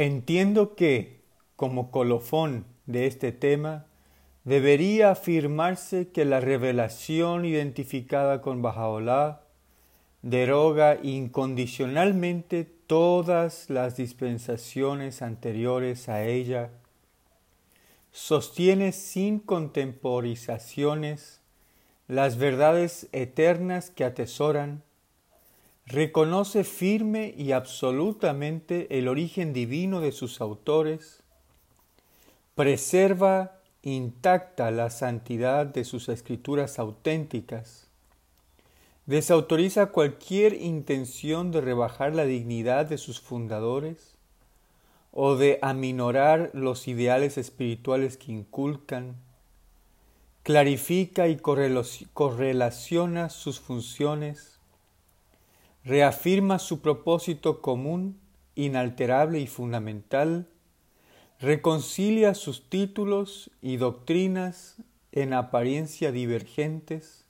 Entiendo que, como colofón de este tema, debería afirmarse que la revelación identificada con Bajaola deroga incondicionalmente todas las dispensaciones anteriores a ella, sostiene sin contemporizaciones las verdades eternas que atesoran, reconoce firme y absolutamente el origen divino de sus autores, preserva intacta la santidad de sus escrituras auténticas, desautoriza cualquier intención de rebajar la dignidad de sus fundadores o de aminorar los ideales espirituales que inculcan, clarifica y correlaciona sus funciones, reafirma su propósito común, inalterable y fundamental, reconcilia sus títulos y doctrinas en apariencia divergentes,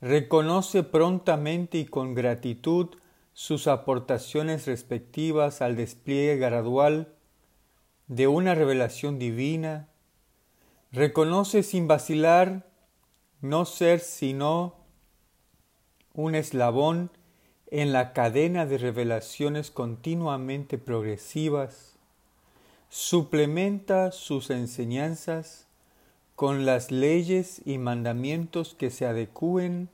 reconoce prontamente y con gratitud sus aportaciones respectivas al despliegue gradual de una revelación divina, reconoce sin vacilar no ser sino un eslabón en la cadena de revelaciones continuamente progresivas, suplementa sus enseñanzas con las leyes y mandamientos que se adecúen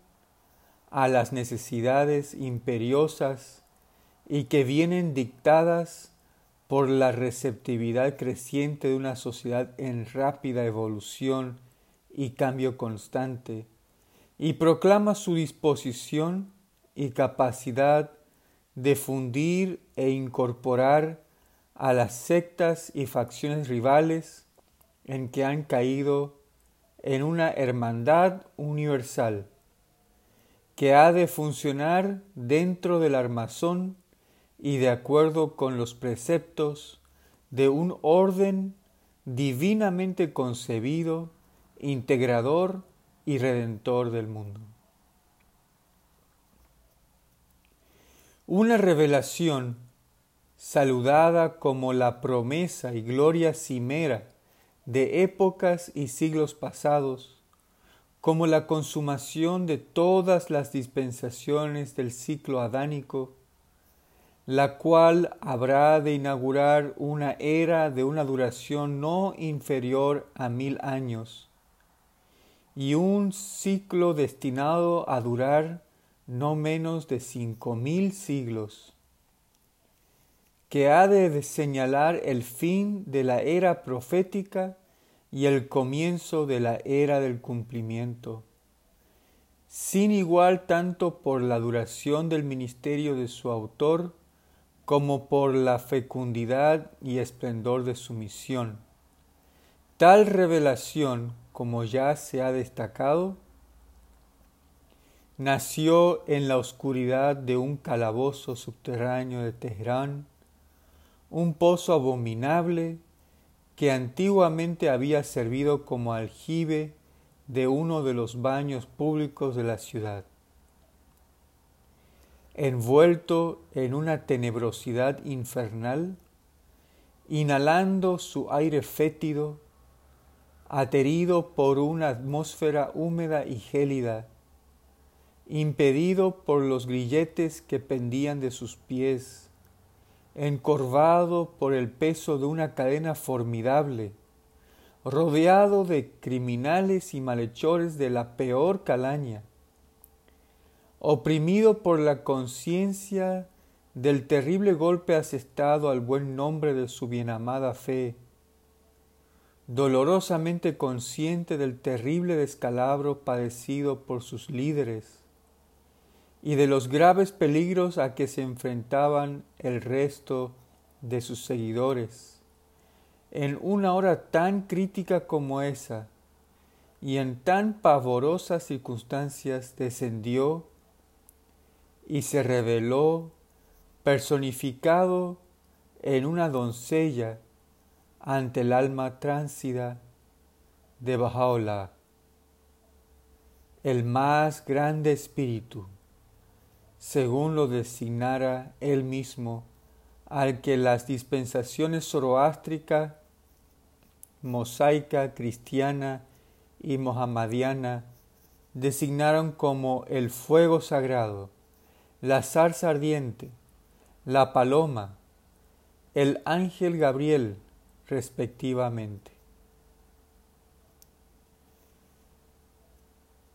a las necesidades imperiosas y que vienen dictadas por la receptividad creciente de una sociedad en rápida evolución y cambio constante, y proclama su disposición y capacidad de fundir e incorporar a las sectas y facciones rivales en que han caído en una hermandad universal que ha de funcionar dentro del armazón y de acuerdo con los preceptos de un orden divinamente concebido, integrador y redentor del mundo. Una revelación saludada como la promesa y gloria cimera de épocas y siglos pasados, como la consumación de todas las dispensaciones del ciclo adánico, la cual habrá de inaugurar una era de una duración no inferior a mil años, y un ciclo destinado a durar no menos de cinco mil siglos, que ha de señalar el fin de la era profética y el comienzo de la era del cumplimiento, sin igual tanto por la duración del ministerio de su autor como por la fecundidad y esplendor de su misión. Tal revelación, como ya se ha destacado, nació en la oscuridad de un calabozo subterráneo de Teherán, un pozo abominable que antiguamente había servido como aljibe de uno de los baños públicos de la ciudad. Envuelto en una tenebrosidad infernal, inhalando su aire fétido, aterido por una atmósfera húmeda y gélida, impedido por los grilletes que pendían de sus pies, encorvado por el peso de una cadena formidable, rodeado de criminales y malhechores de la peor calaña, oprimido por la conciencia del terrible golpe asestado al buen nombre de su bienamada fe, dolorosamente consciente del terrible descalabro padecido por sus líderes, y de los graves peligros a que se enfrentaban el resto de sus seguidores. En una hora tan crítica como esa, y en tan pavorosas circunstancias, descendió y se reveló personificado en una doncella ante el alma tránsida de Bajaola, el más grande espíritu según lo designara él mismo al que las dispensaciones zoroástrica, mosaica, cristiana y mohammadiana designaron como el fuego sagrado, la zarza ardiente, la paloma, el ángel Gabriel, respectivamente.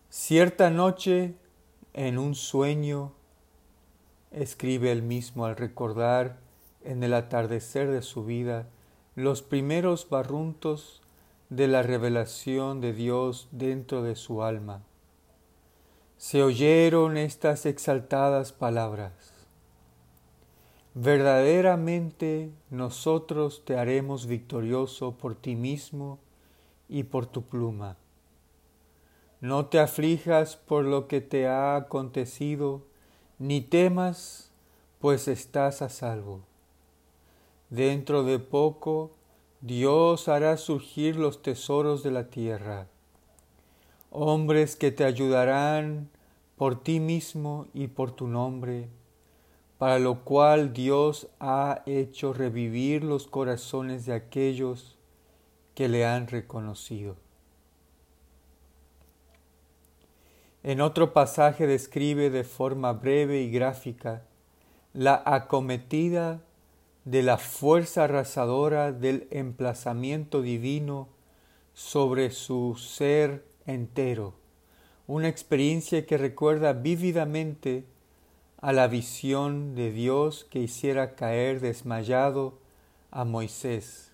Cierta noche, en un sueño, escribe él mismo al recordar en el atardecer de su vida los primeros barruntos de la revelación de Dios dentro de su alma. Se oyeron estas exaltadas palabras. Verdaderamente nosotros te haremos victorioso por ti mismo y por tu pluma. No te aflijas por lo que te ha acontecido, ni temas, pues estás a salvo. Dentro de poco Dios hará surgir los tesoros de la tierra, hombres que te ayudarán por ti mismo y por tu nombre, para lo cual Dios ha hecho revivir los corazones de aquellos que le han reconocido. En otro pasaje describe de forma breve y gráfica la acometida de la fuerza arrasadora del emplazamiento divino sobre su ser entero, una experiencia que recuerda vívidamente a la visión de Dios que hiciera caer desmayado a Moisés,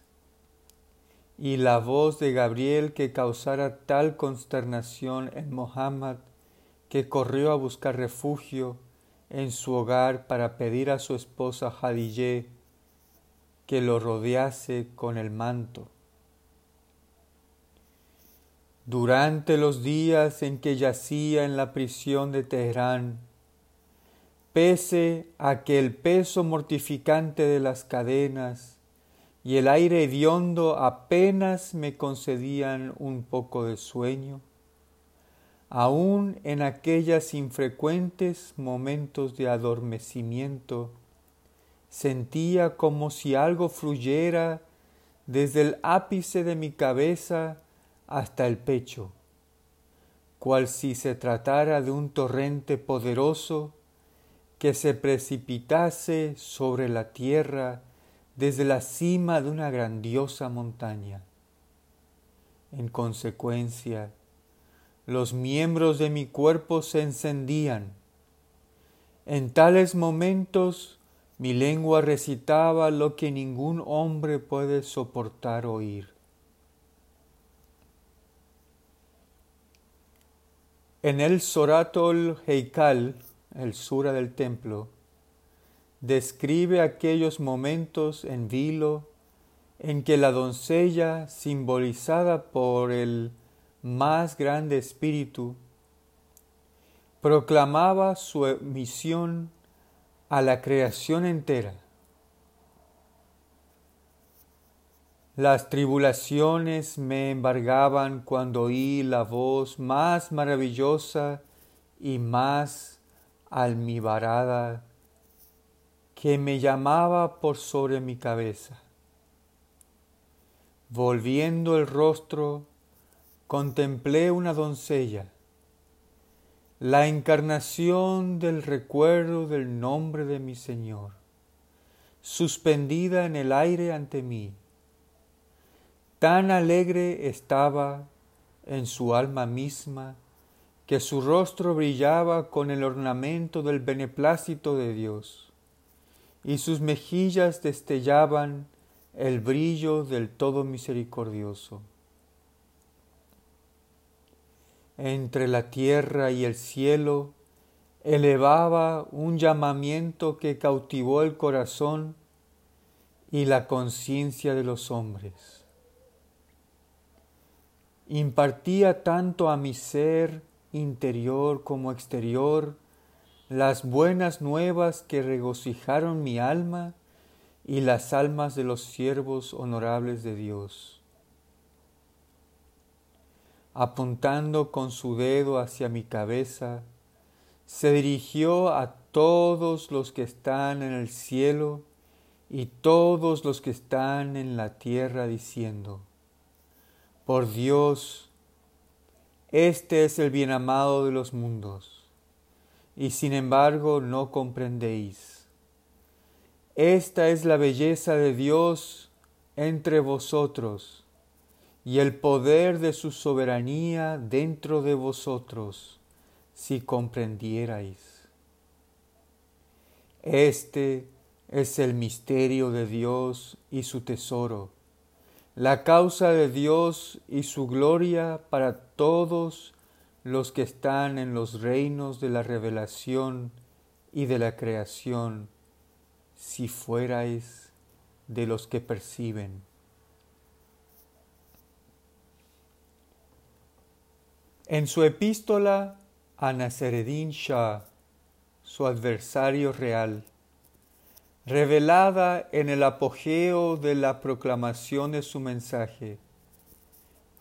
y la voz de Gabriel que causara tal consternación en Mohammed que corrió a buscar refugio en su hogar para pedir a su esposa Hadijé que lo rodease con el manto. Durante los días en que yacía en la prisión de Teherán, pese a que el peso mortificante de las cadenas y el aire hediondo apenas me concedían un poco de sueño, aun en aquellas infrecuentes momentos de adormecimiento, Sentía como si algo fluyera desde el ápice de mi cabeza hasta el pecho, cual si se tratara de un torrente poderoso que se precipitase sobre la tierra desde la cima de una grandiosa montaña. En consecuencia, los miembros de mi cuerpo se encendían. En tales momentos mi lengua recitaba lo que ningún hombre puede soportar oír. En el Soratol Heikal, el sura del templo, describe aquellos momentos en vilo en que la doncella, simbolizada por el más grande espíritu, proclamaba su misión a la creación entera. Las tribulaciones me embargaban cuando oí la voz más maravillosa y más almibarada que me llamaba por sobre mi cabeza. Volviendo el rostro, contemplé una doncella la encarnación del recuerdo del nombre de mi Señor, suspendida en el aire ante mí. Tan alegre estaba en su alma misma que su rostro brillaba con el ornamento del beneplácito de Dios, y sus mejillas destellaban el brillo del Todo Misericordioso entre la tierra y el cielo, elevaba un llamamiento que cautivó el corazón y la conciencia de los hombres. Impartía tanto a mi ser interior como exterior las buenas nuevas que regocijaron mi alma y las almas de los siervos honorables de Dios apuntando con su dedo hacia mi cabeza, se dirigió a todos los que están en el cielo y todos los que están en la tierra diciendo, por Dios, este es el bien amado de los mundos, y sin embargo no comprendéis. Esta es la belleza de Dios entre vosotros, y el poder de su soberanía dentro de vosotros, si comprendierais. Este es el misterio de Dios y su tesoro, la causa de Dios y su gloria para todos los que están en los reinos de la revelación y de la creación, si fuerais de los que perciben. En su epístola a Nasereddin Shah, su adversario real, revelada en el apogeo de la proclamación de su mensaje,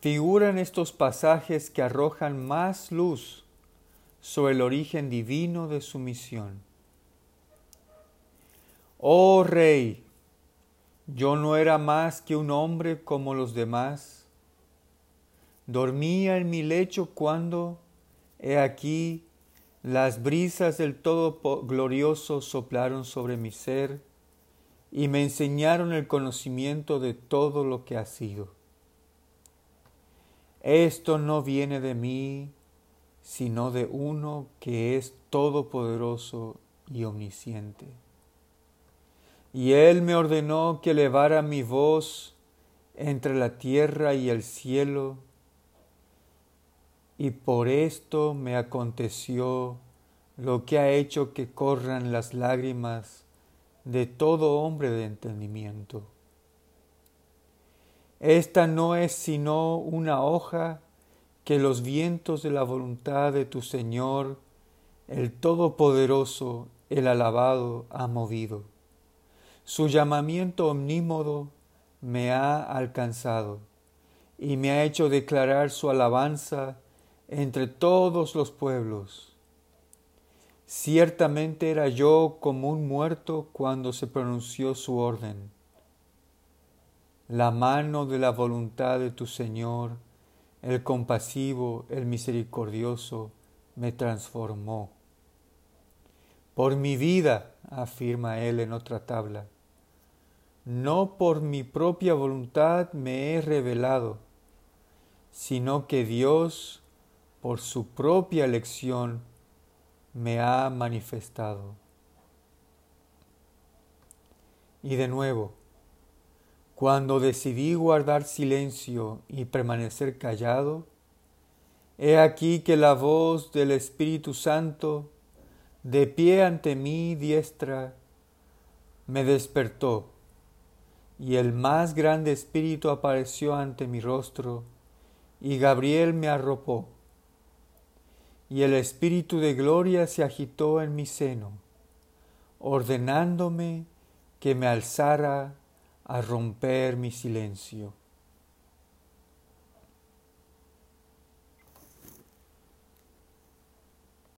figuran estos pasajes que arrojan más luz sobre el origen divino de su misión. Oh Rey, yo no era más que un hombre como los demás. Dormía en mi lecho cuando, he aquí, las brisas del Todo Glorioso soplaron sobre mi ser y me enseñaron el conocimiento de todo lo que ha sido. Esto no viene de mí, sino de uno que es todopoderoso y omnisciente. Y él me ordenó que elevara mi voz entre la tierra y el cielo, y por esto me aconteció lo que ha hecho que corran las lágrimas de todo hombre de entendimiento. Esta no es sino una hoja que los vientos de la voluntad de tu Señor, el Todopoderoso, el Alabado, ha movido. Su llamamiento omnímodo me ha alcanzado y me ha hecho declarar su alabanza entre todos los pueblos. Ciertamente era yo como un muerto cuando se pronunció su orden. La mano de la voluntad de tu Señor, el compasivo, el misericordioso, me transformó. Por mi vida, afirma él en otra tabla, no por mi propia voluntad me he revelado, sino que Dios por su propia elección, me ha manifestado. Y de nuevo, cuando decidí guardar silencio y permanecer callado, he aquí que la voz del Espíritu Santo, de pie ante mi diestra, me despertó, y el más grande Espíritu apareció ante mi rostro, y Gabriel me arropó y el Espíritu de gloria se agitó en mi seno, ordenándome que me alzara a romper mi silencio.